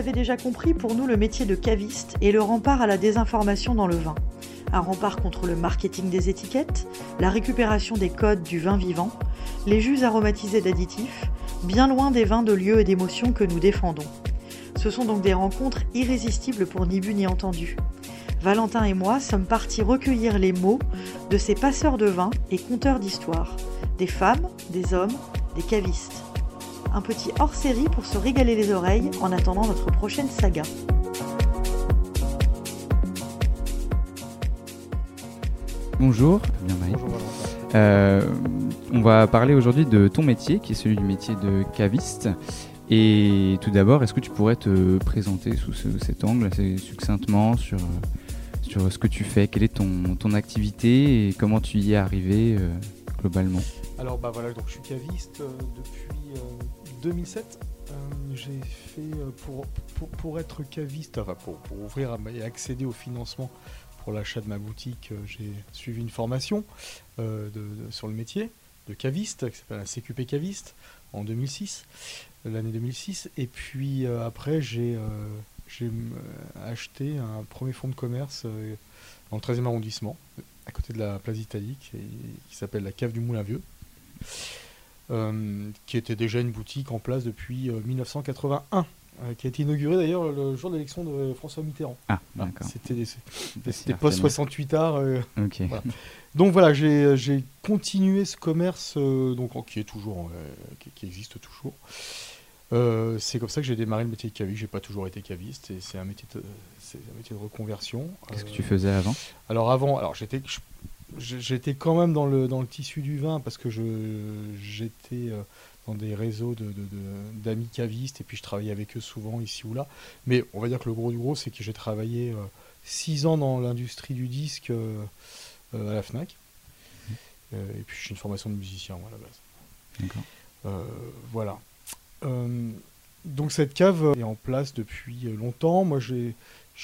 l'avez déjà compris, pour nous, le métier de caviste est le rempart à la désinformation dans le vin. Un rempart contre le marketing des étiquettes, la récupération des codes du vin vivant, les jus aromatisés d'additifs, bien loin des vins de lieu et d'émotions que nous défendons. Ce sont donc des rencontres irrésistibles pour ni bu ni entendu. Valentin et moi sommes partis recueillir les mots de ces passeurs de vin et conteurs d'histoires, des femmes, des hommes, des cavistes. Un petit hors-série pour se régaler les oreilles en attendant notre prochaine saga. Bonjour, bien euh, on va parler aujourd'hui de ton métier, qui est celui du métier de caviste. Et tout d'abord, est-ce que tu pourrais te présenter sous cet angle assez succinctement sur, sur ce que tu fais, quelle est ton, ton activité et comment tu y es arrivé euh, globalement? Alors bah voilà, donc je suis caviste euh, depuis 2007. j'ai fait pour, pour, être caviste, enfin pour, pour ouvrir et accéder au financement pour l'achat de ma boutique, j'ai suivi une formation sur le métier de caviste, qui s'appelle la CQP caviste, en 2006, l'année 2006. Et puis euh, après, j'ai euh, acheté un premier fonds de commerce euh, dans le 13e arrondissement, à côté de la place italique, qui s'appelle la Cave du Moulin Vieux. Qui était déjà une boutique en place depuis 1981. Euh, qui a été inauguré d'ailleurs le jour de l'élection de François Mitterrand. Ah, d'accord. C'était post-68 art. Euh, donc voilà, j'ai continué ce commerce donc, qui, est toujours, qui, existe toujours. c'est comme ça que j'ai démarré le métier de caviste. J'ai pas toujours été caviste c'est un métier de, un métier de reconversion. Qu'est-ce que tu faisais avant? Alors avant, alors j'étais j'étais quand même dans le dans le tissu du vin parce que je j'étais dans des réseaux d'amis de, cavistes et puis je travaillais avec eux souvent ici ou là. Mais on va dire que le gros du gros, c'est que j'ai travaillé 6 euh, ans dans l'industrie du disque euh, euh, à la FNAC. Mmh. et puis j'ai une formation de musicien à la base. voilà. donc cette cave est en place depuis longtemps. Moi, je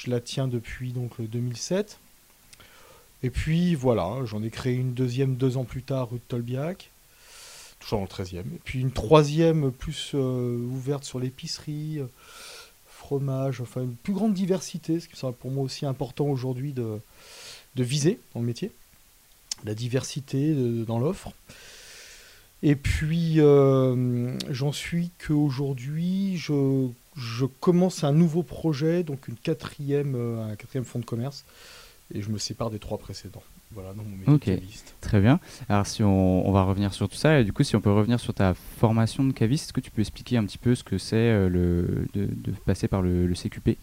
la tiens depuis donc 2007. Et puis voilà, j'en ai créé une deuxième deux ans plus tard, rue de Tolbiac toujours dans le 13e. Et puis une troisième plus euh, ouverte sur l'épicerie, euh, fromage, enfin une plus grande diversité, ce qui sera pour moi aussi important aujourd'hui de, de viser dans le métier, la diversité dans l'offre. Et puis euh, j'en suis qu'aujourd'hui, je, je commence un nouveau projet, donc une quatrième, un quatrième fonds de commerce, et je me sépare des trois précédents. Voilà, dans mon métier caviste. Très bien. Alors, si on, va revenir sur tout ça, et du coup, si on peut revenir sur ta formation de caviste, est-ce que tu peux expliquer un petit peu ce que c'est euh, le, de, passer par le, CQP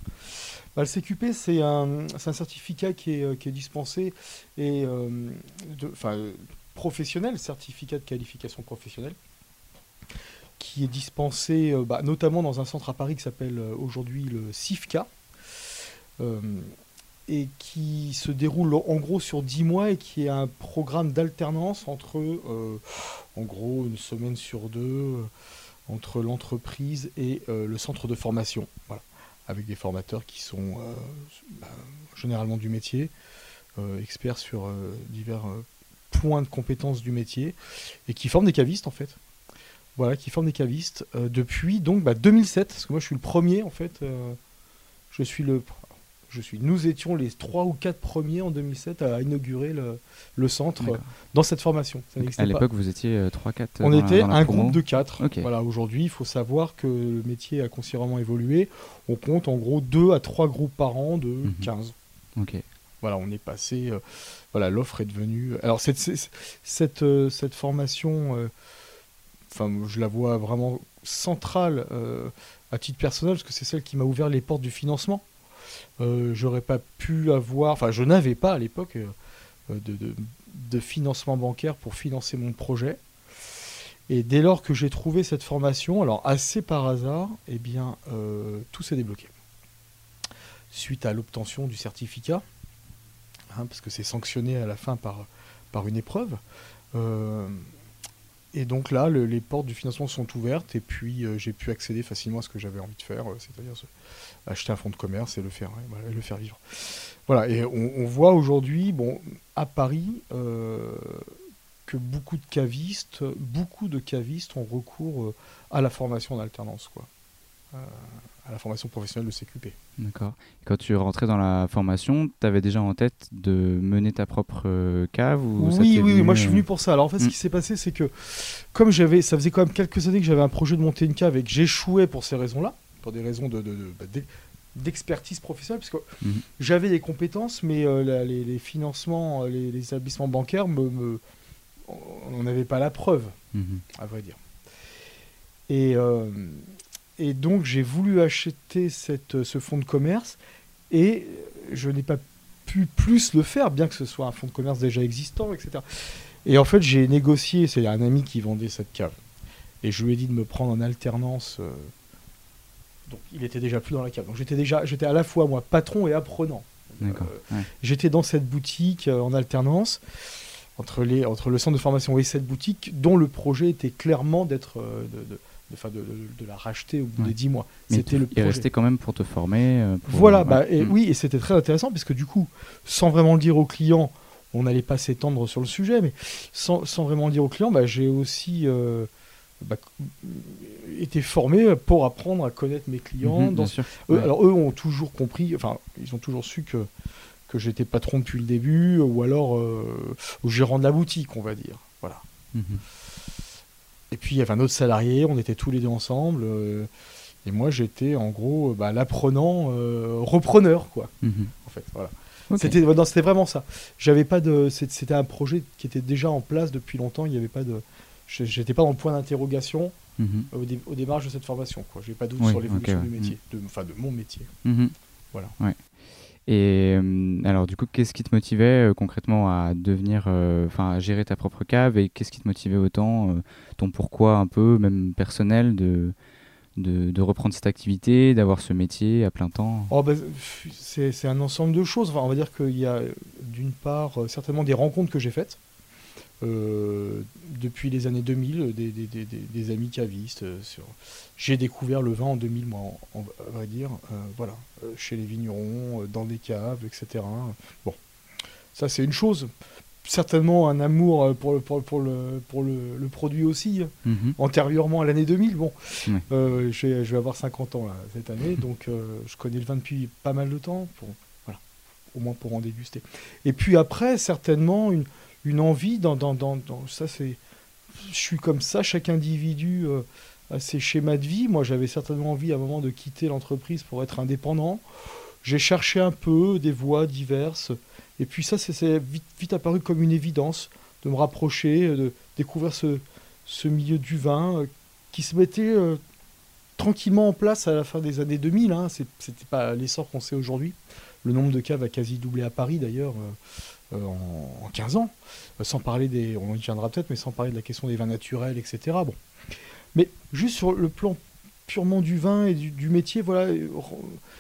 bah, le CQP, c'est un, un, certificat qui est, euh, qui est dispensé et euh, enfin, professionnel, certificat de qualification professionnelle, qui est dispensé bah, notamment dans un centre à Paris qui s'appelle aujourd'hui le CIFCA et qui se déroule en gros sur 10 mois et qui est un programme d'alternance entre, euh, en gros, une semaine sur deux, euh, entre l'entreprise et euh, le centre de formation. Voilà. Avec des formateurs qui sont bah, généralement du métier, experts sur divers points de compétences du métier, et qui forment des cavistes en fait. Voilà, qui forment des cavistes depuis donc bah, 2007, parce que moi je suis le premier en fait. je suis le je suis. Nous étions les trois ou quatre premiers en 2007 à inaugurer le, centre dans cette formation. à l'époque, vous étiez 3-4 euh, On était un groupe de 4. Voilà, aujourd'hui, il faut savoir que le métier a considérablement évolué. On compte en gros 2 à 3 groupes par an de 15. Mhm. Ok. Voilà, on est passé. Euh, voilà, l'offre est devenue. Alors, cette, cette, euh, cette, formation, enfin, je la vois vraiment centrale à titre personnel, parce que c'est celle qui m'a ouvert les portes du financement. Euh, j'aurais pas pu avoir, enfin je n'avais pas à l'époque euh, de, de, financement bancaire pour financer mon projet. Et dès lors que j'ai trouvé cette formation, alors assez par hasard, eh bien euh, tout s'est débloqué. Suite à l'obtention du certificat, hein, parce que c'est sanctionné à la fin par, par une épreuve. Et donc là, les portes du financement sont ouvertes et puis euh, j'ai pu accéder facilement à ce que j'avais envie de faire, euh, c'est-à-dire acheter un fonds de commerce et le faire, le faire vivre. Voilà, et on, voit aujourd'hui, bon, à Paris, euh, que beaucoup de cavistes, beaucoup de cavistes ont recours à la formation d'alternance, quoi. À la formation professionnelle de CQP. D'accord. Quand tu rentrais dans la formation, tu avais déjà en tête de mener ta propre euh, cave ou Oui, oui, moi je suis venu pour ça. Alors en fait, ce mm. qui s'est passé, c'est que comme j'avais, ça faisait quand même quelques années que j'avais un projet de monter une cave et que j'échouais pour ces raisons-là, pour des raisons de, bah, d'expertise professionnelle, parce que mm. j'avais des compétences, mais les, financements, les, établissements bancaires, me, on n'avait pas la preuve, mm-hmm. à vrai dire. Et, et donc j'ai voulu acheter cette, ce fonds de commerce et je n'ai pas pu plus le faire, bien que ce soit un fonds de commerce déjà existant, etc. Et en fait, j'ai négocié, c'est un ami qui vendait cette cave. Et je lui ai dit de me prendre en alternance. Euh, donc il était déjà plus dans la cave. Donc j'étais déjà, j'étais à la fois moi patron et apprenant. Euh, j'étais dans cette boutique euh, en alternance entre, les, entre le centre de formation et cette boutique, dont le projet était clairement d'être de, de, de, la racheter au bout des 10 mois. C'était le projet. resté quand même pour te former. Euh, voilà, bah, et, mm. oui, et c'était très intéressant parce que du coup, sans vraiment le dire aux clients, on n'allait pas s'étendre sur le sujet, mais sans, sans, vraiment le dire aux clients, bah, j'ai aussi euh, bah, été formé pour apprendre à connaître mes clients. Mhm, Alors eux ont toujours compris, enfin, ils ont toujours su que que j'étais patron depuis le début, ou alors euh, au gérant de la boutique, on va dire. Voilà. Mhm. Et puis il y avait un autre salarié, on était tous les deux ensemble. Euh, et moi j'étais en gros bah, l'apprenant euh, repreneur quoi. Mhm. En fait, voilà. C'était vraiment ça. J'avais pas de c'était un projet qui était déjà en place depuis longtemps, il n'y avait pas de j'étais pas dans le point d'interrogation mhm. au, démarrage de cette formation quoi. J'ai pas de doute sur l'évolution du métier, mhm. de, enfin de mon métier. Voilà. Et euh, alors, du coup, qu'est-ce qui te motivait euh, concrètement à devenir, euh, enfin, à gérer ta propre cave et qu'est-ce qui te motivait autant, ton pourquoi un peu, même personnel, de, de, reprendre cette activité, d'avoir ce métier à plein temps? Oh, ben, C'est un ensemble de choses. Enfin, on va dire qu'il y a d'une part certainement des rencontres que j'ai faites. Euh, depuis les années 2000, des, des, des, des amis cavistes. Euh, sur... J'ai découvert le vin en 2000, moi, on, va dire, euh, voilà, chez les vignerons, dans des caves, etc. Bon, ça c'est une chose. Certainement un amour pour, pour, pour, le, pour le, le produit aussi, mhm. antérieurement à l'année 2000. Bon, je, vais, je, vais, avoir 50 ans là, cette année, donc je connais le vin depuis pas mal de temps, pour, voilà, au moins pour en déguster. Et puis après, certainement, une, une envie dans, dans, ça c'est je suis comme ça chaque individu euh, a ses schémas de vie. Moi j'avais certainement envie à un moment de quitter l'entreprise pour être indépendant. J'ai cherché un peu des voies diverses. Et puis ça c'est vite, apparu comme une évidence de me rapprocher de découvrir ce, ce milieu du vin euh, qui se mettait euh, tranquillement en place à la fin des années 2000 hein. c'était pas l'essor qu'on sait aujourd'hui. Le nombre de caves a quasi doublé à Paris d'ailleurs euh, en, 15 ans, euh, sans parler des, on y viendra peut-être, mais sans parler de la question des vins naturels, etc. Bon. Mais juste sur le plan purement du vin et du, métier, voilà.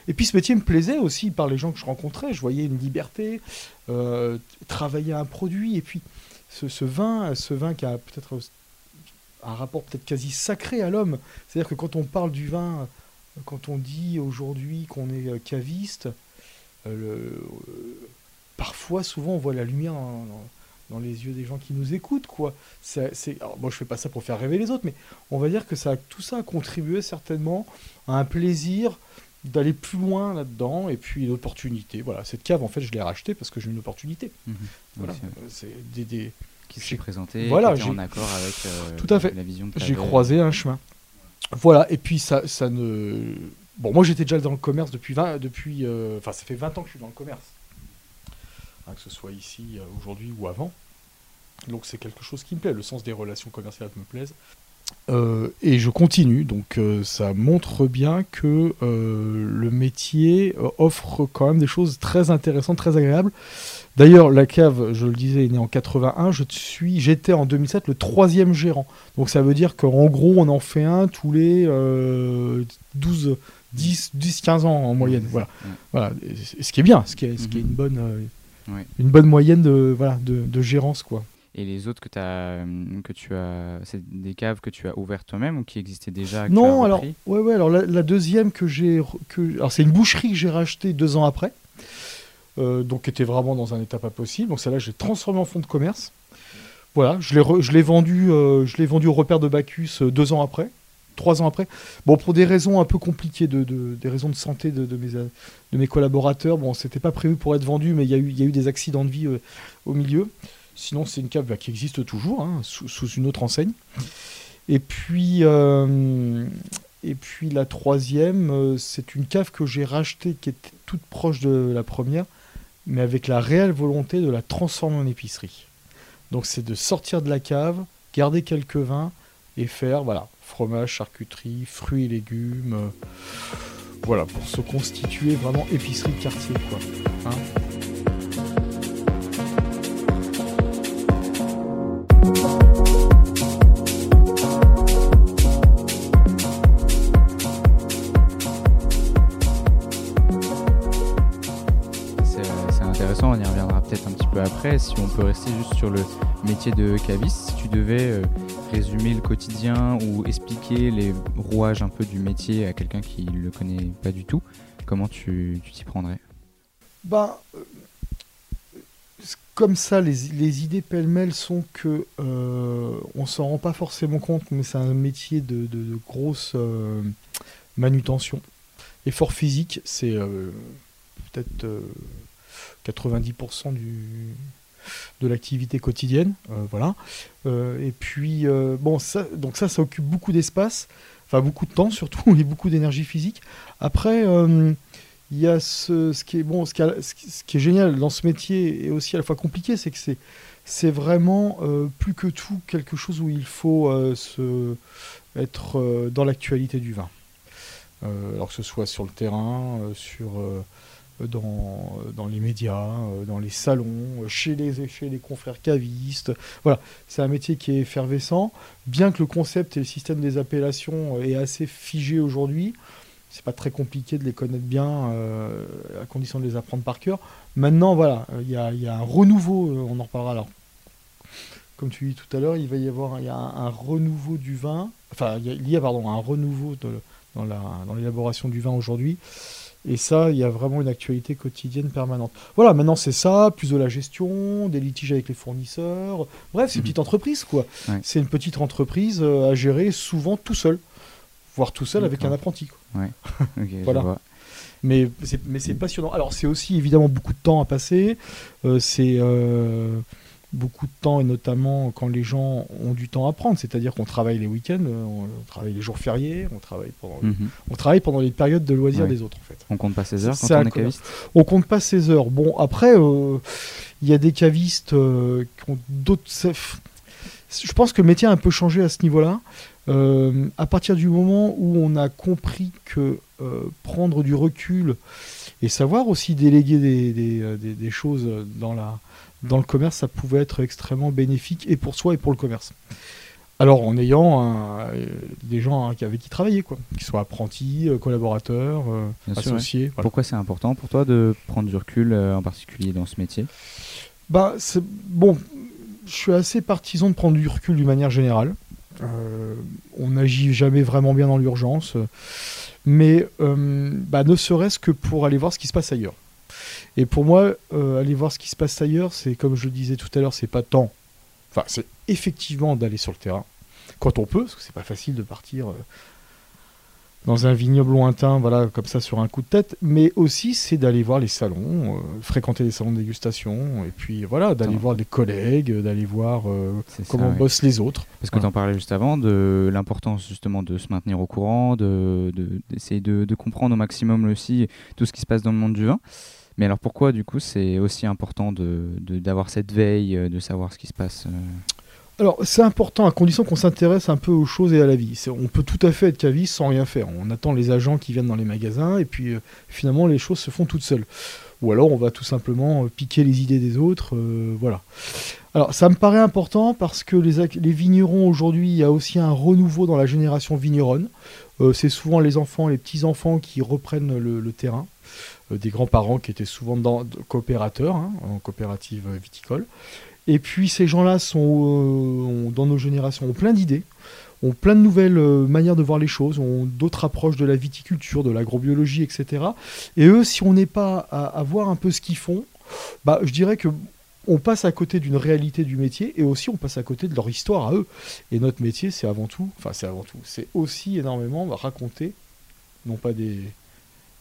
Et puis ce métier me plaisait aussi par les gens que je rencontrais. Je voyais une liberté, euh, travailler un produit, et puis ce, vin, ce vin qui a peut-être un rapport peut-être quasi sacré à l'homme. C'est-à-dire que quand on parle du vin, quand on dit aujourd'hui qu'on est caviste, le, parfois, souvent, on voit la lumière dans, les yeux des gens qui nous écoutent, quoi. C'est, alors, moi, je fais pas ça pour faire rêver les autres, mais on va dire que ça, tout ça a contribué certainement à un plaisir d'aller plus loin là-dedans, et puis une opportunité. Voilà, cette cave, en fait, je l'ai rachetée parce que j'ai une opportunité. Mhm. Voilà, c'est des, qui s'est présenté, voilà, qui en accord avec euh, tout à fait. la vision que J'ai croisé un chemin. Voilà, et puis ça, ça ne... Bon, moi j'étais déjà dans le commerce depuis 20, depuis, euh, enfin ça fait 20 ans que je suis dans le commerce. Hein, que ce soit ici, euh, aujourd'hui ou avant. Donc c'est quelque chose qui me plaît, le sens des relations commerciales me plaise. Euh, et je continue, donc euh, ça montre bien que le métier offre quand même des choses très intéressantes, très agréables. D'ailleurs, la cave, je le disais, est née en 81. Je suis, j'étais en 2007 le troisième gérant. Donc ça veut dire qu'en gros, on en fait un tous les 12, 10, 10, 15 ans en moyenne. Voilà. voilà. Ce qui est bien, ce qui est, ce qui est une bonne une bonne moyenne de, voilà, de, gérance. quoi. Et les autres que, as, euh, que tu as, c'est des caves que tu as ouvertes toi-même ou qui existaient déjà Non, alors, ouais, ouais, alors la, deuxième que j'ai. Que, alors, c'est une boucherie que j'ai rachetée deux ans après, euh, donc qui était vraiment dans un état pas possible. Donc, celle-là, j'ai transformé en fonds de commerce. Voilà, je l'ai, je l'ai vendu, euh, je l'ai vendu au repère de Bacchus deux ans après. Trois ans après. Bon, pour des raisons un peu compliquées, de, des raisons de santé de, mes, de mes collaborateurs, bon, c'était pas prévu pour être vendu, mais il y, a eu, y a eu des accidents de vie au milieu. Sinon, c'est une cave bah, qui existe toujours, hein, sous, une autre enseigne. Et puis, euh, et puis la troisième, euh, c'est une cave que j'ai rachetée qui était toute proche de la première, mais avec la réelle volonté de la transformer en épicerie. Donc c'est de sortir de la cave, garder quelques vins et faire voilà fromage, charcuterie, fruits et légumes. Euh, voilà, pour se constituer vraiment épicerie de quartier. Quoi. Hein. après, si on peut rester juste sur le métier de caviste, si tu devais euh, résumer le quotidien ou expliquer les rouages un peu du métier à quelqu'un qui ne le connaît pas du tout, comment tu t'y prendrais? Bah, euh, Comme ça, les, idées pêle-mêle sont que euh, on s'en rend pas forcément compte, mais c'est un métier de, grosse euh, manutention. Effort physique, c'est peut-être 90% du, de l'activité quotidienne. Euh, voilà. Euh, et puis, euh, bon, ça, donc ça, ça occupe beaucoup d'espace, enfin beaucoup de temps surtout, et beaucoup d'énergie physique. Après, il y a ce, qui est bon, ce qui, est génial dans ce métier et aussi à la fois compliqué, c'est que c'est vraiment plus que tout quelque chose où il faut être dans l'actualité du vin. alors que ce soit sur le terrain, sur dans, dans les médias, euh, dans les salons, chez les, chez les confrères cavistes. Voilà, c'est un métier qui est effervescent. Bien que le concept et le système des appellations est assez figé aujourd'hui, c'est pas très compliqué de les connaître bien euh, à condition de les apprendre par cœur. Maintenant, voilà, il y a, un renouveau, euh, on en reparlera alors. Comme tu dis tout à l'heure, il va y avoir y a un, renouveau du vin, enfin, il y a, pardon, un renouveau de, dans l'élaboration du vin aujourd'hui. Et ça, il y a vraiment une actualité quotidienne permanente. Voilà, maintenant c'est ça, plus de la gestion, des litiges avec les fournisseurs. Bref, c'est une mhm. petite entreprise, quoi. C'est une petite entreprise euh, à gérer souvent tout seul, voire tout seul avec un apprenti. Quoi. Ouais. voilà. Mais c'est passionnant. Alors c'est aussi évidemment beaucoup de temps à passer. Euh, c'est euh, beaucoup de temps, et notamment quand les gens ont du temps à prendre, c'est-à-dire qu'on travaille les week-ends, euh, on travaille les jours fériés, on travaille pendant, mhm. on travaille pendant les périodes de loisirs des autres en fait. On compte pas ses heures quand on est caviste? On compte pas ses heures. Bon, après, euh, il y a des cavistes euh, qui ont d'autres... Je pense que le métier a un peu changé à ce niveau-là. à partir du moment où on a compris que prendre du recul et savoir aussi déléguer des, des, des choses dans la, dans le commerce, ça pouvait être extrêmement bénéfique et pour soi et pour le commerce. Alors en ayant des gens avec qui travailler, quoi, qui soient apprentis, euh, collaborateurs, euh, associés. Pourquoi c'est important pour toi de prendre du recul, euh, en particulier dans ce métier? Bah, Bon, je suis assez partisan de prendre du recul d'une manière générale. on n'agit jamais vraiment bien dans l'urgence, mais bah, ne serait-ce que pour aller voir ce qui se passe ailleurs. Et pour moi, euh, aller voir ce qui se passe ailleurs, c'est comme je le disais tout à l'heure, c'est pas tant. Enfin, c'est effectivement d'aller sur le terrain quand on peut, parce que c'est pas facile de partir euh, dans un vignoble lointain, voilà, comme ça sur un coup de tête, mais aussi c'est d'aller voir les salons, euh, fréquenter les salons de dégustation, et puis voilà, d'aller voir des collègues, d'aller voir comment bossent les autres. Parce que tu en parlais juste avant de l'importance justement de se maintenir au courant, d'essayer de, de, de, comprendre au maximum aussi tout ce qui se passe dans le monde du vin. Mais alors pourquoi du coup c'est aussi important d'avoir de, cette veille, euh, de savoir ce qui se passe euh alors, c'est important à condition qu'on s'intéresse un peu aux choses et à la vie. On peut tout à fait être caviste sans rien faire. On attend les agents qui viennent dans les magasins et puis euh, finalement les choses se font toutes seules. Ou alors on va tout simplement piquer les idées des autres. voilà. Alors, ça me paraît important parce que les, les vignerons aujourd'hui, il y a aussi un renouveau dans la génération vigneronne. c'est souvent les enfants, les petits-enfants qui reprennent le terrain. Euh, des grands-parents qui étaient souvent dans, coopérateurs, hein, en coopérative viticole. Et puis ces gens-là sont euh, dans nos générations ont plein d'idées, ont plein de nouvelles euh, manières de voir les choses, ont d'autres approches de la viticulture, de l'agrobiologie, etc. Et eux, si on n'est pas à, voir un peu ce qu'ils font, bah, je dirais que on passe à côté d'une réalité du métier et aussi on passe à côté de leur histoire à eux. Et notre métier, c'est avant tout, enfin c'est avant tout, c'est aussi énormément raconter, non pas des,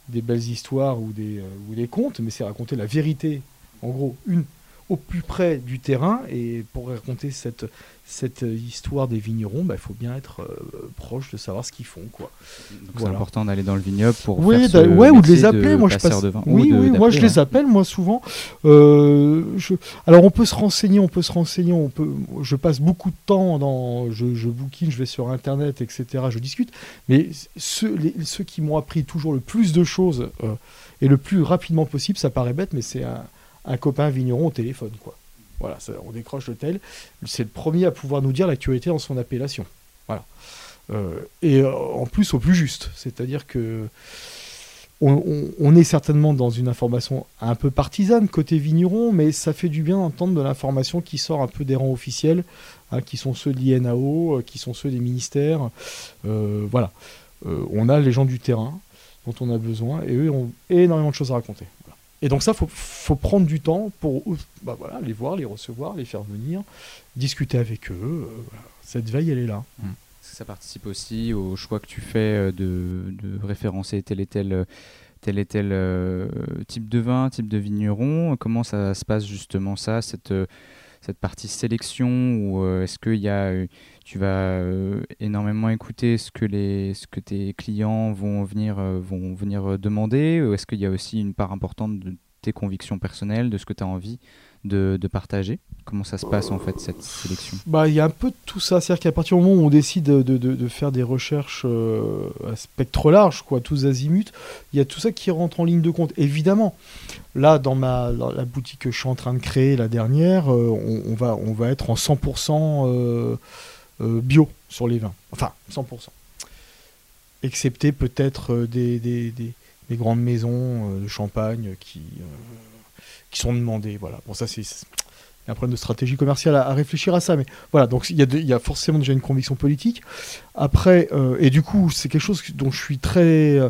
des belles histoires ou des, euh, ou des contes, mais c'est raconter la vérité, en gros, une, au plus près du terrain. Et pour raconter cette, cette histoire des vignerons, bah, il faut bien être euh, proche de savoir ce qu'ils font. Quoi. C'est important d'aller dans le vignoble pour oui, faire ce ouais, ou de les appeler. moi, je passe... de vin, oui, ou de- oui, moi je d'appeler, les ouais. appelle, moi souvent. Euh, je- Alors on peut se renseigner, on peut se renseigner, on peut. Je passe beaucoup de temps dans, je, je bouquine, je vais sur internet, etc. Je discute. Mais ceux, les- ceux qui m'ont appris toujours le plus de choses euh, et le plus rapidement possible, ça paraît bête, mais c'est un, un copain vigneron au téléphone, quoi. Voilà, ça- on décroche le tel. C'est le premier à pouvoir nous dire l'actualité dans son appellation. Voilà. Euh, et euh, en plus au plus juste, c'est-à-dire que on, est certainement dans une information un peu partisane côté vigneron, mais ça fait du bien d'entendre de l'information qui sort un peu des rangs officiels, hein, qui sont ceux de l'INAO, euh, qui sont ceux des ministères. Voilà. On a les gens du terrain dont on a besoin, et eux ont énormément de choses à raconter. Et donc ça, faut, faut prendre du temps pour bah voilà, les voir, les recevoir, les faire venir, discuter avec eux. euh. Cette veille, elle est là. Que ça participe aussi au choix que tu fais euh, de, référencer tel et tel, tel et tel euh, type de vin, type de vigneron Comment ça se passe justement ça, cette, cette partie sélection Ou euh, est-ce que euh, tu vas euh, énormément écouter ce que, les, ce que tes clients vont venir, vont venir demander? Ou est-ce qu'il y a aussi une part importante de tes convictions personnelles, de ce que tu as envie de, de partager Comment ça se passe en fait cette sélection? Bah, il y a un peu tout ça. C'est-à-dire qu'à partir du moment où on décide de, de- de faire des recherches euh, à spectre large, quoi, tous azimuts, il y a tout ça qui rentre en ligne de compte. Évidemment, là, dans, ma, dans la boutique que je suis en train de créer, la dernière, euh, on, va, on va être en 100% euh, bio sur les vins. Enfin, 100%. Excepté peut-être des, des, des- des grandes maisons de champagne qui, qui sont demandées. Voilà. Bon, ça, c'est un problème de stratégie commerciale à, réfléchir à ça. Mais voilà, donc il y a forcément déjà une conviction politique. Après, euh, et du coup, c'est quelque chose dont je suis très. euh,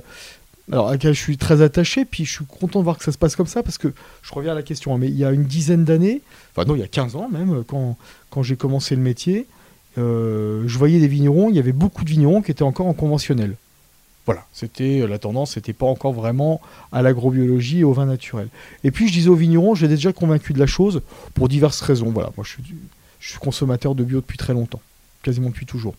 alors, à laquelle je suis très attaché, puis je suis content de voir que ça se passe comme ça, parce que je reviens à la question, hein, mais il y a une dizaine d'années, enfin non, il y a 15 ans même, quand, quand j'ai commencé le métier, euh, je voyais des vignerons, il y avait beaucoup de vignerons qui étaient encore en conventionnel. Voilà, c'était euh, la tendance, c'était pas encore vraiment à l'agrobiologie et au vin naturel. Et puis je disais aux vignerons, j'étais déjà convaincu de la chose pour diverses raisons. Voilà, moi je suis, consommateur de bio depuis très longtemps, quasiment depuis toujours.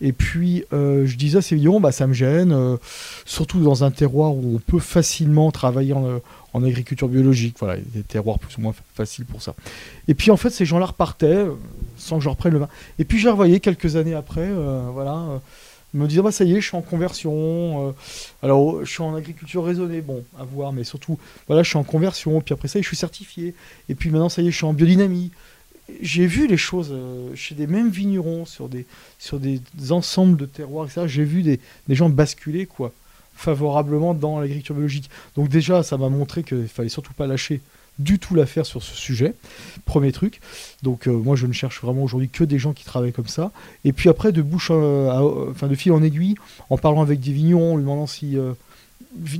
Et puis euh, je disais à ces vignerons, bah, ça me gêne, euh, surtout dans un terroir où on peut facilement travailler en, agriculture biologique. Voilà, des terroirs plus ou moins fa- faciles pour ça. Et puis en fait, ces gens-là repartaient sans que je reprenne le vin. Et puis je les revoyais quelques années après, voilà. Me disant bah ça y est je suis en conversion euh, alors je suis en agriculture raisonnée bon à voir mais surtout voilà je suis en conversion puis après ça je suis certifié et puis maintenant ça y est je suis en biodynamie. J'ai vu les choses euh, chez des mêmes vignerons sur des ensembles de terroirs etc j'ai vu des, gens basculer quoi favorablement dans l'agriculture biologique. Donc déjà ça m'a montré qu'il fallait surtout pas lâcher du tout l'affaire sur ce sujet. Premier truc. Donc euh, moi je ne cherche vraiment aujourd'hui que des gens qui travaillent comme ça. Et puis après de bouche euh, enfin de fil en aiguille en parlant avec des vignerons en lui demandant si euh,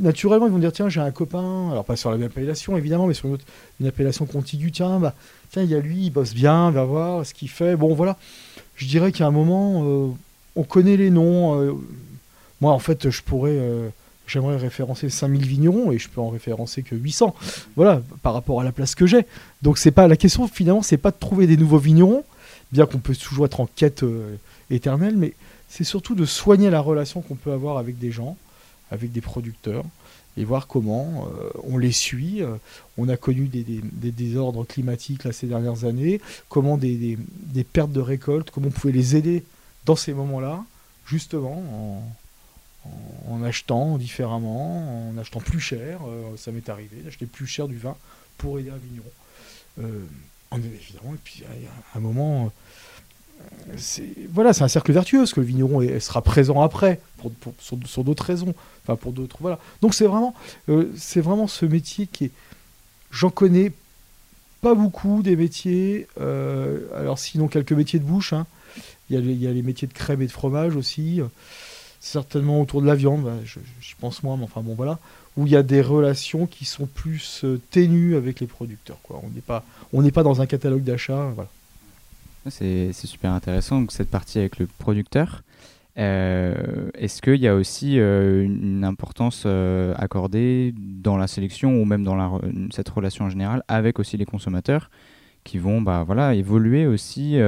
naturellement ils vont dire tiens j'ai un copain. Alors pas sur la même appellation évidemment mais sur une, autre, une appellation contiguë tiens bah tiens il y a lui il bosse bien va voir ce qu'il fait. Bon voilà. Je dirais qu'à un moment euh, on connaît les noms euh, moi en fait je pourrais euh, j'aimerais référencer 5000 vignerons et je peux en référencer que 800 voilà par rapport à la place que j'ai. Donc c'est pas la question finalement c'est pas de trouver des nouveaux vignerons bien qu'on peut toujours être en quête euh, éternelle mais c'est surtout de soigner la relation qu'on peut avoir avec des gens avec des producteurs et voir comment euh, on les suit. Euh, on a connu des, désordres climatiques ces dernières années, comment des pertes de récolte, comment on pouvait les aider dans ces moments-là, justement en, en- achetant différemment, en achetant plus cher. Euh, ça m'est arrivé d'acheter plus cher du vin pour aider un vigneron. Euh, en- évidemment, et puis y a un moment, euh, c'est voilà, c'est un cercle vertueux, parce que le vigneron sera présent après, pour, sur, d'autres raisons, enfin pour d'autres, voilà. Donc c'est vraiment, euh, c'est vraiment ce métier qui est, j'en connais pas beaucoup des métiers, euh, alors sinon quelques métiers de bouche, hein. il, y a les, métiers de crème et de fromage aussi, euh, certainement autour de la viande, bah, j'y pense moins, mais enfin bon voilà, où il y a des relations qui sont plus euh, ténues avec les producteurs. Quoi. On n'est pas, pas dans un catalogue d'achat. Voilà. C'est, super intéressant, donc, cette partie avec le producteur. Euh, est-ce qu'il y a aussi euh, une importance accordée dans la sélection ou même dans cette relation en général avec aussi les consommateurs qui vont bah, voilà, évoluer aussi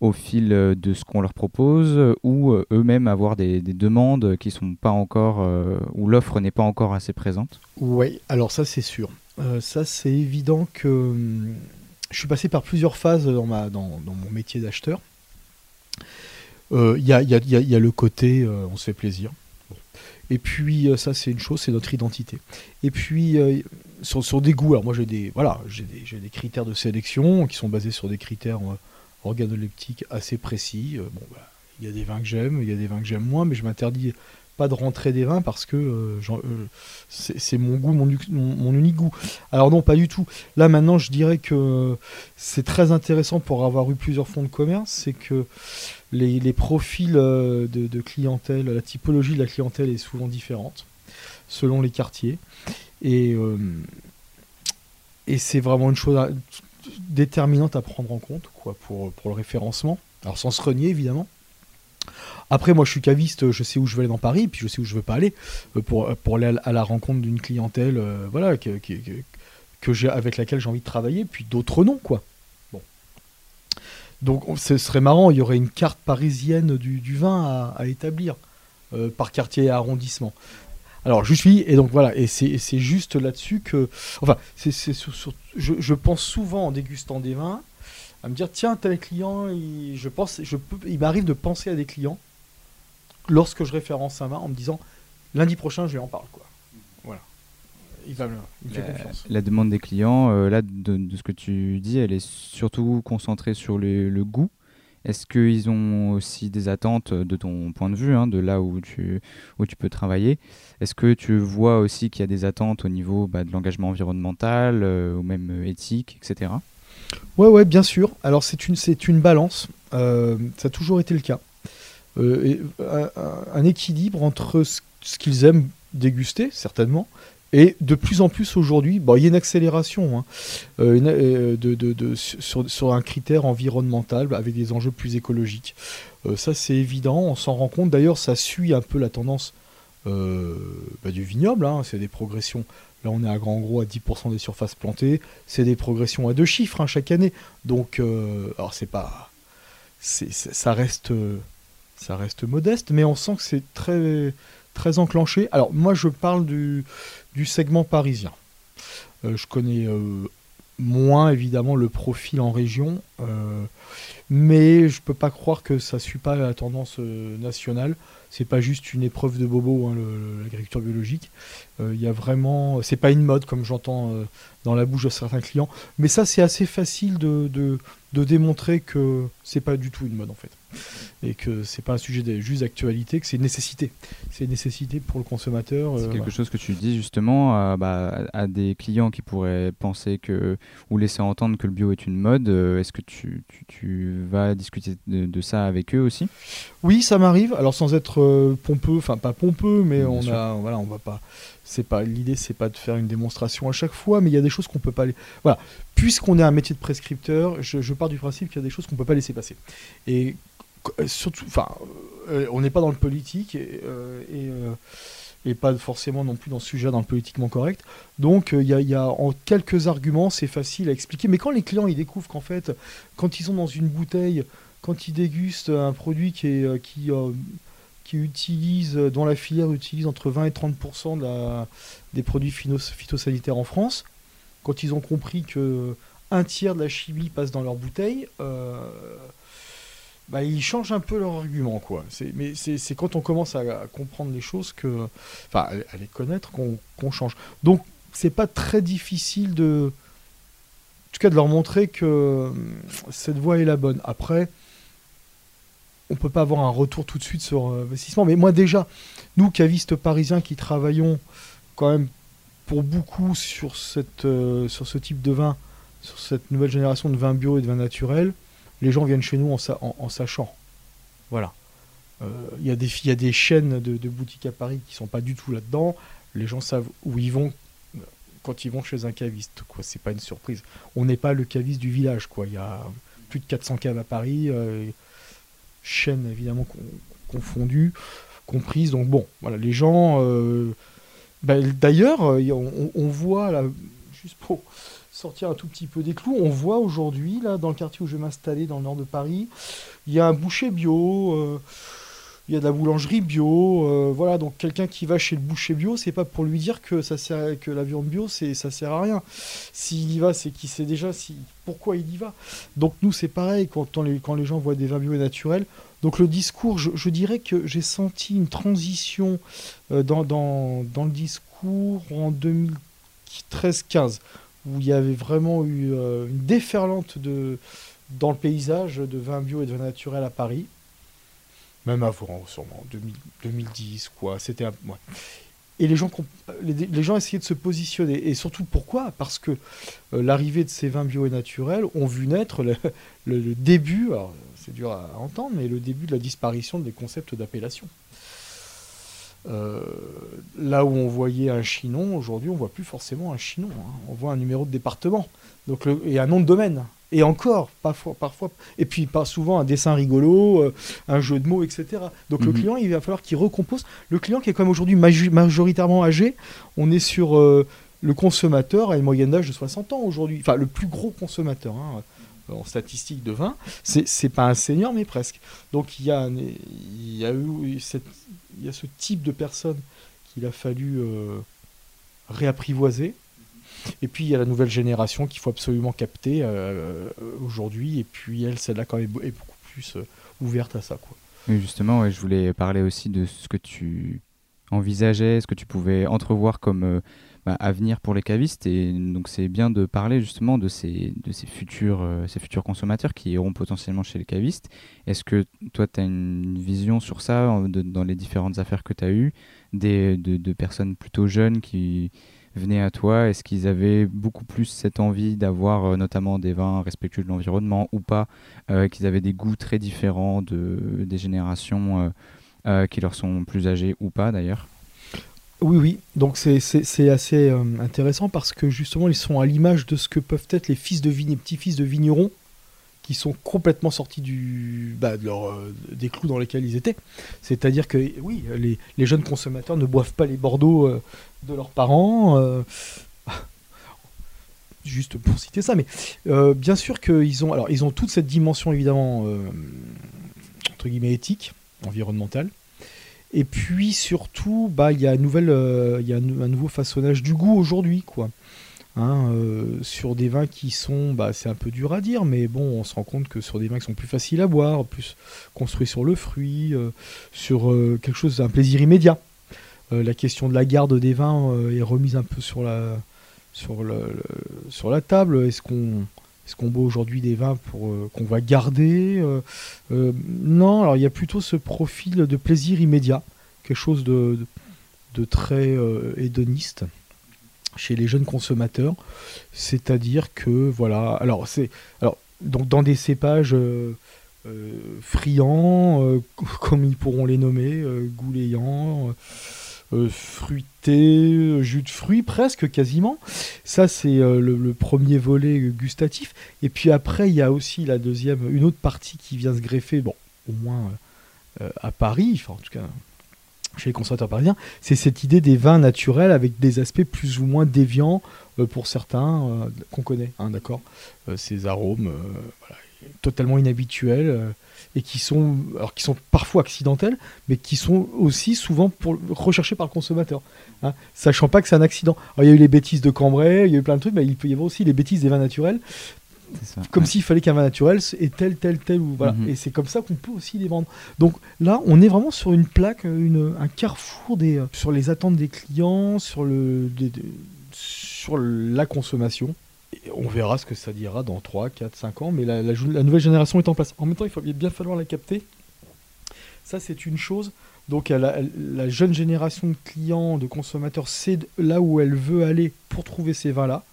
au fil de ce qu'on leur propose ou eux-mêmes avoir des, demandes qui sont pas encore, où l'offre n'est pas encore assez présente Oui, alors ça c'est sûr. ça c'est évident que hum, je suis passé par plusieurs phases dans, ma, dans, mon métier d'acheteur. Il euh, y, a, le côté euh, on se fait plaisir. Et puis euh, ça c'est une chose, c'est notre identité. Et puis sur, des goûts, alors moi j'ai des, voilà, j'ai des, critères de sélection qui sont basés sur des critères organoleptiques assez précis. bon, bah, il y a des vins que j'aime, il y a des vins que j'aime moins, mais je m'interdis pas de rentrer des vins parce que euh, euh, c'est mon goût, mon, unique goût. Alors non, pas du tout. Là maintenant, je dirais que c'est très intéressant pour avoir eu plusieurs fonds de commerce, c'est que les, profils euh, de, clientèle, la typologie de la clientèle est souvent différente selon les quartiers. Et, et c'est vraiment une chose déterminante à prendre en compte quoi, pour, le référencement. Alors sans se renier évidemment. Après, moi, je suis caviste, je sais où je veux aller dans Paris, puis je sais où je veux pas aller euh, pour, aller à la rencontre d'une clientèle, euh, voilà, que, j'ai, avec laquelle j'ai envie de travailler, puis d'autres non, quoi. Bon. Donc, ce serait marrant, il y aurait une carte parisienne du, du vin à, établir euh, par quartier et arrondissement. Alors, je suis, et donc voilà, et c'est, juste là-dessus que. Enfin, c'est, je, je pense souvent en dégustant des vins à me dire tiens tel client il, je pense je peux il m'arrive de penser à des clients lorsque je référence un vin en me disant lundi prochain je lui en parle quoi voilà il, va, me fait confiance la demande des clients euh, là de, ce que tu dis elle est surtout concentrée sur le goût est-ce qu'ils ont aussi des attentes de ton point de vue, hein, de là où tu, peux travailler? Est-ce que tu vois aussi qu'il y a des attentes au niveau bah, de l'engagement environnemental euh, ou même euh, éthique, etc. Ouais, ouais, bien sûr. Alors c'est une, balance. Euh, ça a toujours été le cas. Euh, un, équilibre entre ce, qu'ils aiment déguster, certainement, et de plus en plus aujourd'hui, bon, il y a une accélération hein, euh, de, sur, un critère environnemental avec des enjeux plus écologiques. ça, c'est évident, on s'en rend compte. D'ailleurs, ça suit un peu la tendance bah, du vignoble. Hein. c'est des progressions Là, on est à grand gros à 10% des surfaces plantées. C'est des progressions à deux chiffres hein, chaque année. Donc, euh, alors c'est pas, ça reste, ça reste modeste, mais on sent que c'est très, très enclenché. Alors moi, je parle du, segment parisien. Euh, je connais euh, moins évidemment le profil en région, mais je peux pas croire que ça suit pas la tendance nationale c'est pas juste une épreuve de bobo, hein, l'agriculture biologique. Euh, il y a vraiment, c'est pas une mode comme j'entends euh, dans la bouche de certains clients, mais ça c'est assez facile de, de, démontrer que c'est pas du tout une mode en fait, et que c'est pas un sujet de, juste d'actualité, que c'est une nécessité. C'est une nécessité pour le consommateur. C'est euh, quelque chose que tu dis justement bah, à, des clients qui pourraient penser que ou laisser entendre que le bio est une mode. Est-ce que tu, tu, vas discuter de, de ça avec eux aussi? Oui, ça m'arrive. Alors sans être euh, pompeux, enfin pas pompeux, mais on a, voilà, on va pas. C'est pas l'idée, c'est pas de faire une démonstration à chaque fois, mais il y a des choses qu'on peut pas. Voilà, puisqu'on est un métier de prescripteur, je, pars du principe qu'il y a des choses qu'on peut pas laisser passer. Et euh, surtout, enfin, euh, on n'est pas dans le politique et, et, pas forcément non plus dans ce sujet dans le politiquement correct. Donc il y, a, en quelques arguments, c'est facile à expliquer. Mais quand les clients ils découvrent qu'en fait, quand ils sont dans une bouteille, quand ils dégustent un produit qui qui utilise, euh, dont la filière utilise entre 20 et 30% de la, des produits phytosanitaires en France, quand ils ont compris que un tiers de la chimie passe dans leur bouteille, euh, bah, ils changent un peu leur argument. Quoi. Mais c'est quand on commence à, comprendre les choses, que, enfin, à, les connaître, qu'on change. Donc, c'est pas très difficile de, en tout cas, de leur montrer que euh, cette voie est la bonne. Après, on peut pas avoir un retour tout de suite sur euh, investissement. Mais moi déjà, nous cavistes parisiens qui travaillons quand même pour beaucoup euh, sur ce type de vin, sur cette nouvelle génération de vins bio et de vins naturels, les gens viennent chez nous en, sachant. Voilà. Euh, il y, a des, chaînes de, boutiques à Paris qui sont pas du tout là-dedans. les gens savent où ils vont quand ils vont chez un caviste. Quoi, c'est pas une surprise. On n'est pas le caviste du village. Quoi, il y a plus de 400 caves à Paris, chaînes évidemment confondues, comprises. Donc bon, voilà, les gens. Euh, bah, d'ailleurs, on, on, voit juste pour sortir un tout petit peu des clous, on voit aujourd'hui là dans le quartier où je vais m'installer dans le nord de Paris, il y a un boucher bio il y a de la boulangerie bio, euh, voilà, donc quelqu'un qui va chez le boucher bio, c'est pas pour lui dire que ça sert, que la viande bio, c'est, ça sert à rien. S'il y va, c'est qu'il sait déjà si, pourquoi il y va. Donc nous, c'est pareil quand, les, gens voient des vins bio et naturels. Donc le discours, je, dirais que j'ai senti une transition euh, dans, dans, dans, le discours en 2013-15, où il y avait vraiment eu euh, une déferlante de, dans le paysage de vins bio et de vins naturels à Paris même avant, sûrement, 2010, quoi. C'était un... Et les gens, les, gens essayaient de se positionner. Et surtout, pourquoi? Parce que euh, l'arrivée de ces vins bio et naturels ont vu naître le, début, alors c'est dur à entendre, mais le début de la disparition des concepts d'appellation. Euh, là où on voyait un chinon, aujourd'hui on voit plus forcément un chinon. Hein. On voit un numéro de département donc et un nom de domaine. Et encore, parfois, parfois, et puis pas souvent un dessin rigolo, euh, un jeu de mots, etc. Donc le mhm. client, il va falloir qu'il recompose. Le client qui est quand même aujourd'hui majoritairement âgé, on est sur euh, le consommateur à une moyenne d'âge de 60 ans aujourd'hui. Enfin, le plus gros consommateur hein, en statistique de vin, c'est pas un senior, mais presque. Donc il y a, il y a eu cette, il y a ce type de personne qu'il a fallu euh, réapprivoiser et puis il y a la nouvelle génération qu'il faut absolument capter euh, aujourd'hui. Et puis elle, celle-là, quand même, est beaucoup plus euh, ouverte à ça. Quoi. Oui, justement, je voulais parler aussi de ce que tu envisageais, ce que tu pouvais entrevoir comme euh, bah, avenir pour les cavistes. Et donc c'est bien de parler justement de ces, de ces, futurs, ces futurs consommateurs qui iront potentiellement chez les cavistes. Est-ce que toi, tu as une vision sur ça dans les différentes affaires que tu as eues, des, de, de, personnes plutôt jeunes qui venaient à toi? Est-ce qu'ils avaient beaucoup plus cette envie d'avoir euh, notamment des vins respectueux de l'environnement ou pas euh, Qu'ils avaient des goûts très différents de, des générations euh, qui leur sont plus âgées ou pas d'ailleurs? Oui, oui. Donc c'est assez intéressant parce que justement ils sont à l'image de ce que peuvent être les fils de vignes et petits-fils de vignerons qui sont complètement sortis du, bah, de leur, des clous dans lesquels ils étaient. C'est-à-dire que oui, les, les, jeunes consommateurs ne boivent pas les Bordeaux de leurs parents. Euh, juste pour citer ça, mais euh, bien sûr qu'ils ont, alors ils ont toute cette dimension évidemment euh, entre guillemets éthique, environnementale, et puis surtout, bah il y a nouvelle, y a un, nouveau façonnage du goût aujourd'hui, quoi. Hein, sur des vins qui sont, bah, c'est un peu dur à dire, mais bon, on se rend compte que sur des vins qui sont plus faciles à boire, plus construits sur le fruit, sur quelque chose, un plaisir immédiat. Euh, la question de la garde des vins euh, est remise un peu sur la, table. Est-ce qu'on est-ce qu'on boit aujourd'hui des vins pour euh, qu'on va garder Non, alors il y a plutôt ce profil de plaisir immédiat, quelque chose de, de, très hédoniste chez les jeunes consommateurs. C'est-à-dire que voilà, alors c'est alors donc dans des cépages friands, comme ils pourront les nommer, gouléants euh, fruité, euh, jus de fruits presque quasiment. Ça c'est euh, le, premier volet gustatif. Et puis après il y a aussi la deuxième, une autre partie qui vient se greffer, bon au moins à Paris, enfin en tout cas chez les consommateurs parisiens, c'est cette idée des vins naturels avec des aspects plus ou moins déviants pour certains qu'on connaît, hein, d'accord Ces arômes totalement inhabituels et qui sont, alors, qui sont parfois accidentelles, mais qui sont aussi souvent recherchés par le consommateur, hein, sachant pas que c'est un accident. il y a eu les bêtises de Cambrai, il y a eu plein de trucs, mais il peut y avoir aussi les bêtises des vins naturels. Comme s'il fallait qu'un vin naturel ait tel, tel, tel, ou voilà. Mhm. Et c'est comme ça qu'on peut aussi les vendre. Donc là, on est vraiment sur une plaque, une, un carrefour des, euh, sur les attentes des clients, sur, le, sur la consommation on verra ce que ça dira dans 3, 4, 5 ans, mais la, nouvelle génération est en place. En même temps, il va bien falloir la capter. Ça, c'est une chose. Donc, la, jeune génération de clients, de consommateurs, c'est là où elle veut aller pour trouver ces vins-là.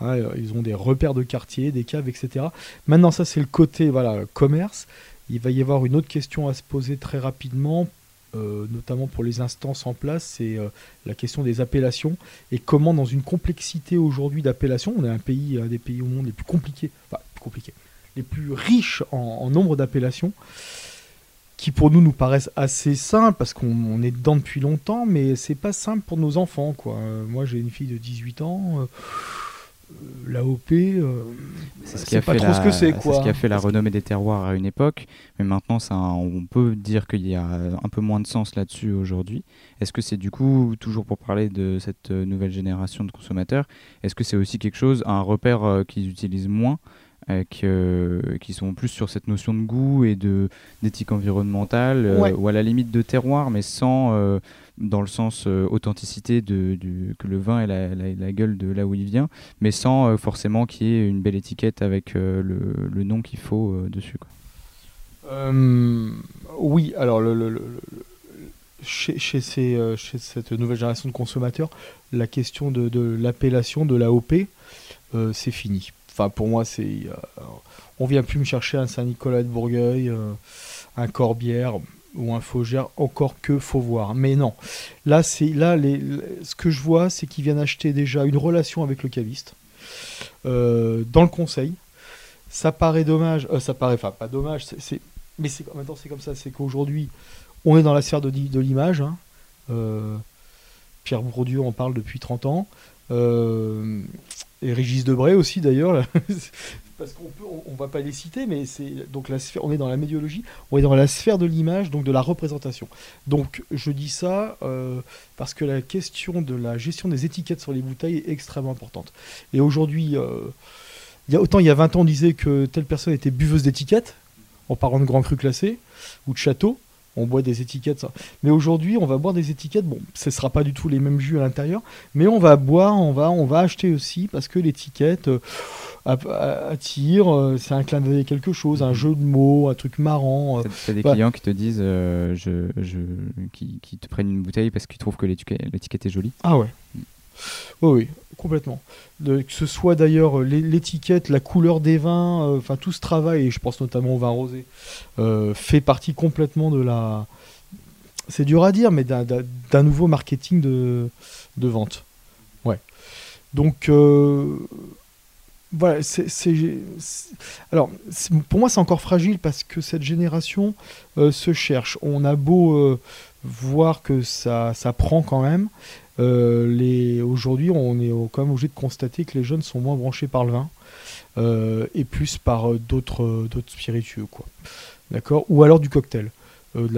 Hein, ils ont des repères de quartier, des caves, etc. Maintenant, ça, c'est le côté voilà, commerce. Il va y avoir une autre question à se poser très rapidement. notamment pour les instances en place, c'est la question des appellations et comment dans une complexité aujourd'hui d'appellations, on est un pays, un des pays au monde les plus compliqués, enfin compliqués, les plus riches en, nombre d'appellations, qui pour nous nous paraissent assez simples parce qu'on est dedans depuis longtemps, mais c'est pas simple pour nos enfants. Moi j'ai une fille de 18 ans. Euh, l'AOP, euh, c'est ce qui a fait la, ce ce qui a fait la renommée des terroirs à une époque, mais maintenant ça, on peut dire qu'il y a un peu moins de sens là-dessus aujourd'hui. Est-ce que c'est du coup, toujours pour parler de cette nouvelle génération de consommateurs, est-ce que c'est aussi quelque chose, un repère euh, qu'ils utilisent moins qui sont plus sur cette notion de goût et de d'éthique environnementale ou à la limite de terroir mais sans dans le sens euh, authenticité de, que le vin ait la, gueule de là où il vient, mais sans euh, forcément qu'il y ait une belle étiquette avec euh, le, nom qu'il faut dessus. oui, alors chez, cette nouvelle génération de consommateurs, la question de, de l'appellation de l'AOP, c'est fini. Enfin, pour moi, c'est on vient plus me chercher un Saint-Nicolas de Bourgueil, un Corbière ou un encore que faut voir. Mais non, là, c'est là les, ce que je vois, c'est qu'ils viennent acheter déjà une relation avec le caviste euh, dans le conseil. Ça paraît dommage, euh, ça paraît, enfin pas dommage, c'est, mais c'est, c'est comme ça, c'est qu'aujourd'hui on est dans la sphère de, de l'image. Hein. Euh, Pierre Bourdieu en parle depuis 30 ans. et Régis Debray aussi d'ailleurs. parce qu'on peut, on, va pas les citer, mais c'est donc la sphère, on est dans la médiologie, on est dans la sphère de l'image, donc de la représentation. Donc je dis ça euh, parce que la question de la gestion des étiquettes sur les bouteilles est extrêmement importante. Et aujourd'hui, euh, il y a, autant il y a 20 ans on disait que telle personne était buveuse d'étiquettes, en parlant de grands crus classés ou de châteaux, on boit des étiquettes. Mais aujourd'hui, on va boire des étiquettes. Bon, ce ne sera pas du tout les mêmes jus à l'intérieur, mais on va boire, on va, on va acheter aussi parce que l'étiquette euh, attire. Euh, c'est un clin d'œil quelque chose, un jeu de mots, un truc marrant. Euh. T'as des clients qui te disent, je, je, qui, qui, te prennent une bouteille parce qu'ils trouvent que l'étiquette est jolie. Ah ouais. Oui, complètement. que ce soit d'ailleurs l'étiquette, la couleur des vins, euh, enfin tout ce travail, et je pense notamment au vin rosé, euh, fait partie complètement de la. C'est dur à dire, mais d'un nouveau marketing de, vente. Ouais. Donc, euh, voilà, c'est. Alors, pour moi, c'est encore fragile parce que cette génération se cherche. On a beau voir que ça prend quand même. Euh, aujourd'hui, on est quand même obligé de constater que les jeunes sont moins branchés par le vin euh, et plus par euh, d'autres spiritueux, quoi. D'accord? Ou alors du cocktail. de,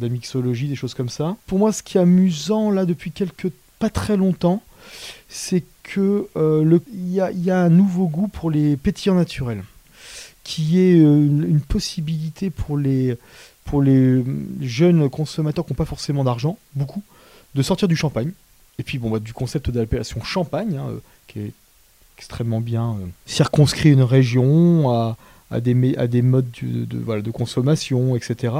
la, mixologie, des choses comme ça. Pour moi, ce qui est amusant là depuis quelques pas très longtemps, c'est que il y, a un nouveau goût pour les pétillants naturels, qui est une, possibilité pour les pour les jeunes consommateurs qui n'ont pas forcément d'argent, beaucoup, de sortir du champagne. Et puis bon, bah, du concept d'appellation champagne, hein, euh, qui est extrêmement bien euh, circonscrit une région à, à, des, à des modes de, voilà, de consommation, etc.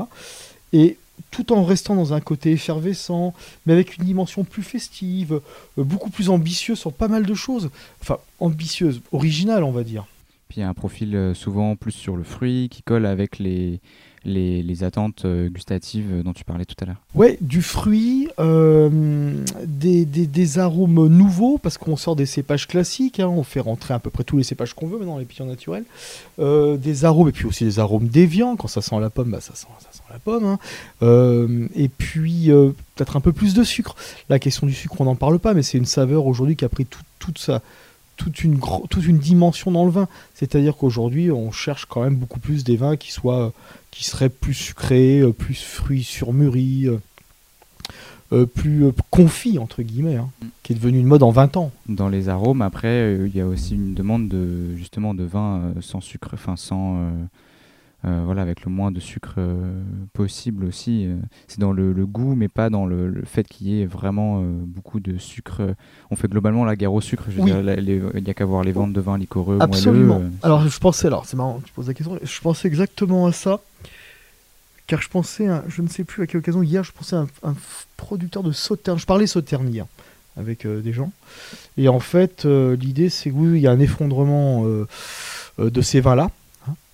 Et tout en restant dans un côté effervescent, mais avec une dimension plus festive, euh, beaucoup plus ambitieuse sur pas mal de choses. Enfin, ambitieuse, originale, on va dire. Puis il y a un profil souvent plus sur le fruit qui colle avec les, les, attentes euh, gustatives dont tu parlais tout à l'heure Ouais, du fruit, euh, des, arômes nouveaux, parce qu'on sort des cépages classiques, hein, on fait rentrer à peu près tous les cépages qu'on veut maintenant, les pions naturels. Euh, des arômes, et puis aussi des arômes déviants, quand ça sent la pomme, bah, ça, sent, ça sent la pomme. Hein. et puis peut-être un peu plus de sucre. La question du sucre, on n'en parle pas, mais c'est une saveur aujourd'hui qui a pris toute sa toute une, toute une dimension dans le vin. C'est-à-dire qu'aujourd'hui, on cherche quand même beaucoup plus des vins qui soient qui seraient plus sucrés, euh, plus fruits surmûris, euh, euh, plus confits, entre guillemets, hein, mm. qui est devenu une mode en 20 ans. Dans les arômes, après, il y a aussi une demande de, justement de vin sans sucre, enfin sans euh, voilà, avec le moins de sucre euh, possible aussi. Euh. c'est dans le, goût, mais pas dans le, fait qu'il y ait vraiment beaucoup de sucre. On fait globalement la guerre au sucre. Je il n'y a qu'à voir les ventes de vins liquoreux. Absolument. alors je pensais, alors c'est marrant, tu poses la question. Je pensais exactement à ça, car je pensais, je ne sais plus à quelle occasion hier, je pensais à un, producteur de sauterne. Je parlais sauterne hier avec des gens, et en fait l'idée c'est que oui, il y a un effondrement de ces vins là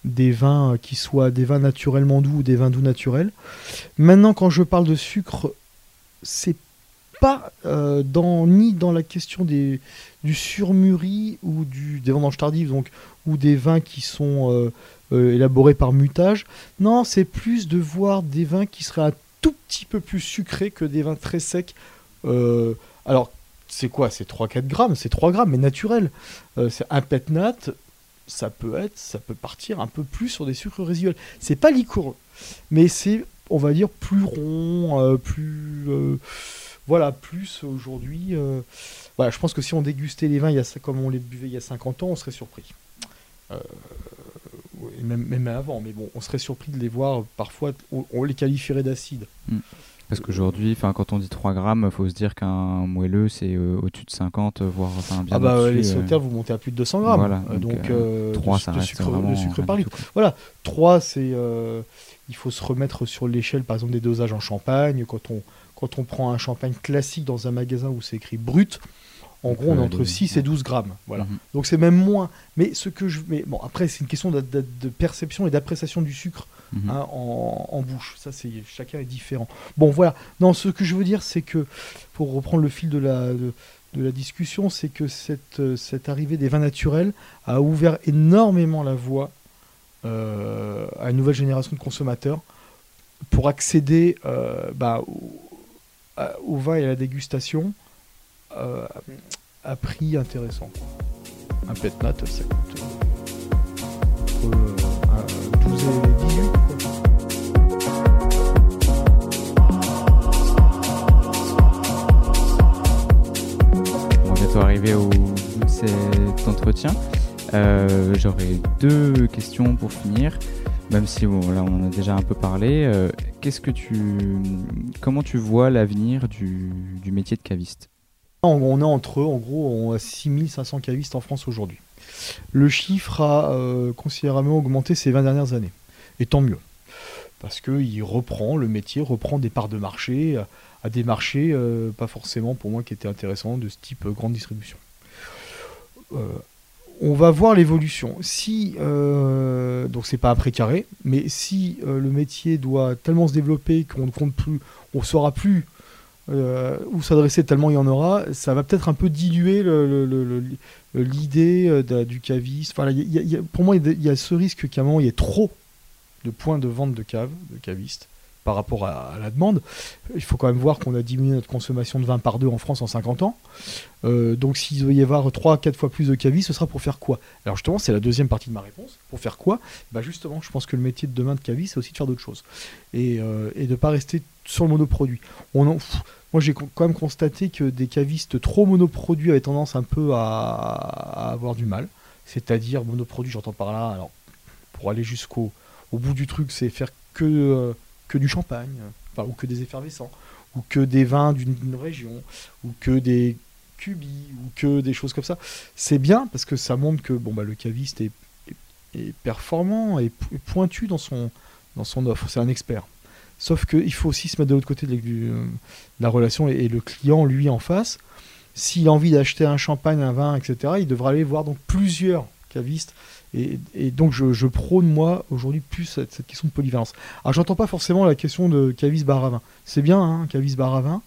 des vins qui soient des vins naturellement doux ou des vins doux naturels. Maintenant, quand je parle de sucre, c'est pas dans, ni dans la question des, du surmûri ou du, des vendanges tardives, donc, ou des vins qui sont élaborés par mutage. Non, c'est plus de voir des vins qui seraient un tout petit peu plus sucrés que des vins très secs. alors, c'est quoi? C'est 3-4 grammes, c'est 3 grammes, mais naturel. Euh, c'est un pet nat, ça peut être, ça peut partir un peu plus sur des sucres résiduels. C'est pas liquoreux, mais c'est, on va dire, plus rond, euh, plus. Euh, voilà, plus aujourd'hui. voilà, je pense que si on dégustait les vins il y a, comme on les buvait il y a 50 ans, on serait surpris. même, avant, mais bon, on serait surpris de les voir parfois, on, les qualifierait d'acide. Mm. Parce qu'aujourd'hui, quand on dit 3 grammes, il faut se dire qu'un moelleux, c'est euh, au-dessus de 50, voire enfin, bien Ah bah les euh. sauteurs, vous montez à plus de 200 grammes. Voilà, euh, donc, 3, ça reste sucre, vraiment sucre par litre. Voilà, 3, c'est... il faut se remettre sur l'échelle, par exemple, des dosages en champagne. Quand on, quand on prend un champagne classique dans un magasin où c'est écrit brut, en gros, on est entre 6 et 12 grammes. Voilà. Mhm. Donc c'est même moins. Mais ce que je. Mais bon, après, c'est une question de perception et d'appréciation du sucre. Mhm. Hein, en, bouche. Ça, c'est chacun est différent. Bon, voilà. Non, ce que je veux dire, c'est que pour reprendre le fil de la de, la discussion, c'est que cette, euh, cette arrivée des vins naturels a ouvert énormément la voie euh, à une nouvelle génération de consommateurs pour accéder euh, bah, au, vin et à la dégustation à prix intéressant. Un pet nat, ça coûte entre 12 et entretien. Euh, j'aurais deux questions pour finir, même si bon, là on en a déjà un peu parlé. Euh, qu'est-ce que tu, comment tu vois l'avenir du, métier de caviste? On a entre eux, en gros, on a 6500 cavistes en France aujourd'hui. Le chiffre a euh, considérablement augmenté ces 20 dernières années, et tant mieux, parce qu'il reprend, le métier reprend des parts de marché à des marchés pas forcément pour moi qui étaient intéressants de ce type grande distribution. On va voir l'évolution. Si donc c'est pas un précaré, mais si le métier doit tellement se développer qu'on ne compte plus, on ne saura plus où s'adresser tellement il y en aura, ça va peut-être un peu diluer l'idée du caviste. Enfin, pour moi, il y, a ce risque qu'à un moment il y ait trop de points de vente de caves, de cavistes, par rapport à, la demande. Il faut quand même voir qu'on a diminué notre consommation de vin par deux en France en 50 ans. Euh, donc s'il doit y avoir 3-4 fois plus de cavis, ce sera pour faire quoi? Alors justement, c'est la deuxième partie de ma réponse. Pour faire quoi? Bah Justement, je pense que le métier de demain de cavis, c'est aussi de faire d'autres choses. Et, euh, de ne pas rester sur le monoproduit. On moi, j'ai quand même constaté que des cavistes trop monoproduits avaient tendance un peu à, avoir du mal. C'est-à-dire, monoproduit, j'entends par là, alors, pour aller jusqu'au au bout du truc, c'est faire que... Euh, que du champagne, ou que des effervescents, ou que des vins d'une région, ou que des cubis, ou que des choses comme ça. C'est bien parce que ça montre que bon, bah, le caviste est, performant et pointu dans son, dans son offre. C'est un expert. Sauf qu'il faut aussi se mettre de l'autre côté de la relation et, le client, lui, en face. S'il a envie d'acheter un champagne, un vin, etc., il devra aller voir donc plusieurs cavistes et, donc je, prône moi aujourd'hui plus cette, question de polyvalence. Alors j'entends pas forcément la question de cavis bar à vin. C'est bien, hein, cavis bar à vin.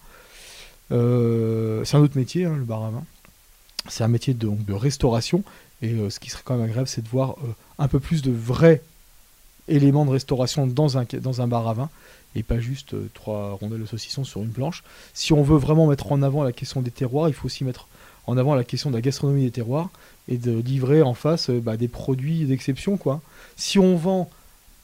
Euh, c'est un autre métier, hein, le bar à vin. C'est un métier de, restauration. Et euh, ce qui serait quand même agréable, c'est de voir euh, un peu plus de vrais éléments de restauration dans un, dans un bar à vin et pas juste trois rondelles de saucisson sur une planche. Si on veut vraiment mettre en avant la question des terroirs, il faut aussi mettre en avant la question de la gastronomie des terroirs et de livrer en face euh, bah, des produits d'exception. quoi. Si on vend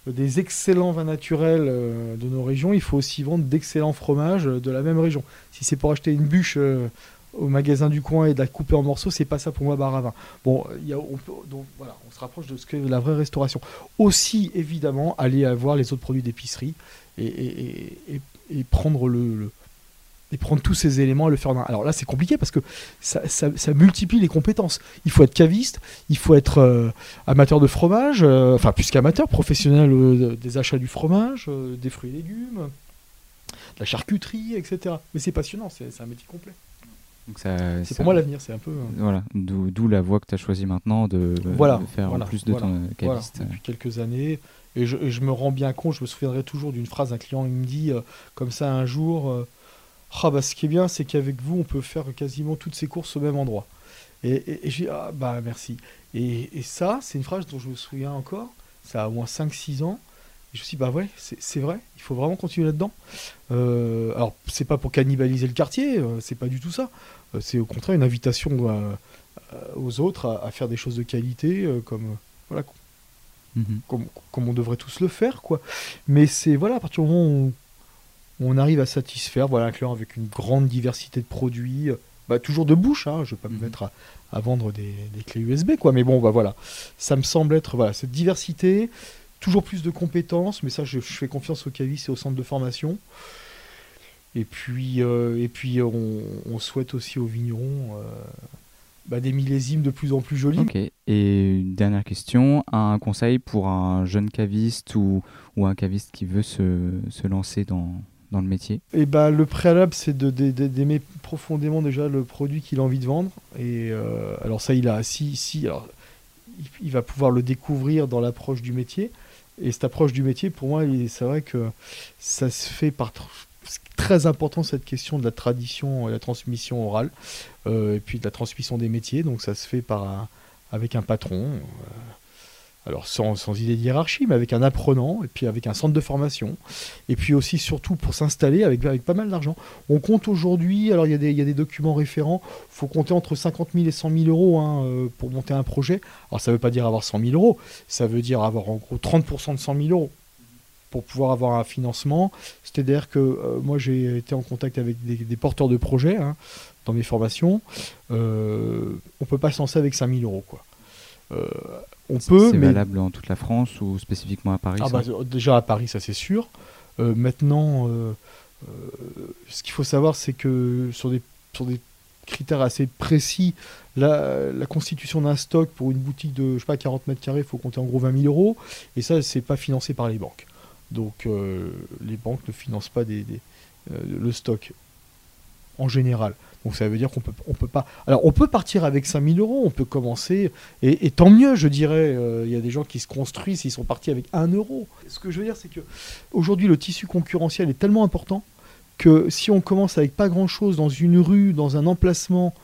des excellents vins naturels euh, de nos régions, il faut aussi vendre d'excellents fromages de la même région. Si c'est pour acheter une bûche euh, au magasin du coin et de la couper en morceaux, c'est pas ça pour moi bar à vin. Bon, y on, donc, voilà, on se rapproche de ce que la vraie restauration. Aussi, évidemment, aller voir les autres produits d'épicerie et, et, prendre le et prendre tous ces éléments et le faire Alors là, c'est compliqué parce que ça, multiplie les compétences. Il faut être caviste, il faut être euh, amateur de fromage, euh, enfin plus qu'amateur, professionnel euh, des achats du fromage, des fruits et légumes, de la charcuterie, etc. Mais c'est passionnant, c'est un métier complet. c'est pour moi l'avenir, c'est un peu. Voilà, d'où la voie que tu as choisie maintenant de, faire plus de ton caviste. depuis quelques années. Et je, je, me rends bien compte, je me souviendrai toujours d'une phrase d'un client, il me dit comme ça un jour ah, bah, Ce qui est bien, c'est qu'avec vous, on peut faire quasiment toutes ces courses au même endroit. Et, et, je dis Ah, bah merci. Et, et ça, c'est une phrase dont je me souviens encore, ça a au moins 5-6 ans. Et je me suis dit, bah ouais, c'est vrai, il faut vraiment continuer là-dedans. Euh, alors, c'est pas pour cannibaliser le quartier, euh, c'est pas du tout ça. Euh, c'est au contraire une invitation aux autres à, faire des choses de qualité, comme, voilà, mhm. comme, on devrait tous le faire, quoi. Mais c'est, voilà, à partir du moment où on, arrive à satisfaire, voilà, un client avec une grande diversité de produits, bah, toujours de bouche, hein, je vais pas me mhm. mettre à, vendre des, clés USB, quoi. Mais bon, bah voilà, ça me semble être, voilà, cette diversité toujours plus de compétences, mais ça, je, fais confiance au CAVIS et au centre de formation. Et puis, euh, et puis on, souhaite aussi aux vignerons euh, bah, des millésimes de plus en plus jolis. Ok. Et une dernière question, un conseil pour un jeune caviste ou, ou un caviste qui veut se, se lancer dans, dans le métier? Et eh bah, Le préalable, c'est d'aimer profondément déjà le produit qu'il a envie de vendre. Et euh, alors ça, il a, si, si, alors, il va pouvoir le découvrir dans l'approche du métier. Et cette approche du métier, pour moi, c'est vrai que ça se fait par très important cette question de la tradition et la transmission orale, euh, et puis de la transmission des métiers. Donc ça se fait par avec un patron. Euh, alors sans, sans, idée de hiérarchie, mais avec un apprenant, et puis avec un centre de formation, et puis aussi surtout pour s'installer avec, pas mal d'argent. On compte aujourd'hui, alors il y, a des, y a des documents référents, il faut compter entre 50 000 et 100 000 euros hein, euh, pour monter un projet. Alors ça ne veut pas dire avoir 100 000 euros, ça veut dire avoir en gros 30% de 100 000 euros pour pouvoir avoir un financement. C'est-à-dire que euh, moi j'ai été en contact avec des, porteurs de projets hein, dans mes formations. Euh, on ne peut pas se lancer avec 5 000 euros. Quoi. Euh, on peut. C'est valable en toute la France ou spécifiquement à Paris ah bah, Déjà à Paris, ça c'est sûr. Euh, maintenant, euh, ce qu'il faut savoir, c'est que sur des, sur des critères assez précis, la, la constitution d'un stock pour une boutique de je sais pas, 40 mètres carrés, il faut compter en gros 20 000 euros. Et ça, c'est pas financé par les banques. Donc les banques ne financent pas des, le stock en général. Donc ça veut dire qu'on peut, on peut pas. Alors on peut partir avec 5000 euros, on peut commencer, et, tant mieux, je dirais. Euh, il y a des gens qui se construisent, ils sont partis avec 1 euro. Ce que je veux dire, c'est que aujourd'hui le tissu concurrentiel est tellement important que si on commence avec pas grand chose dans une rue, dans un emplacement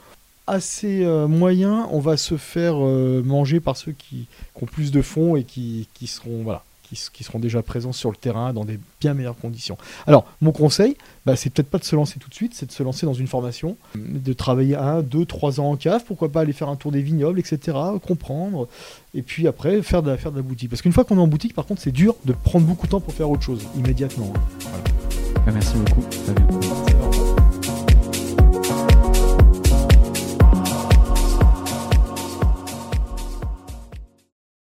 assez euh, moyen, on va se faire euh, manger par ceux qui, qui, ont plus de fonds et qui, qui seront voilà qui, seront déjà présents sur le terrain dans des bien meilleures conditions. Alors, mon conseil, bah, c'est peut-être pas de se lancer tout de suite, c'est de se lancer dans une formation, de travailler un, deux, trois ans en cave, pourquoi pas aller faire un tour des vignobles, etc., comprendre, et puis après faire de la, faire de la boutique. Parce qu'une fois qu'on est en boutique, par contre, c'est dur de prendre beaucoup de temps pour faire autre chose, immédiatement. Voilà. Merci beaucoup.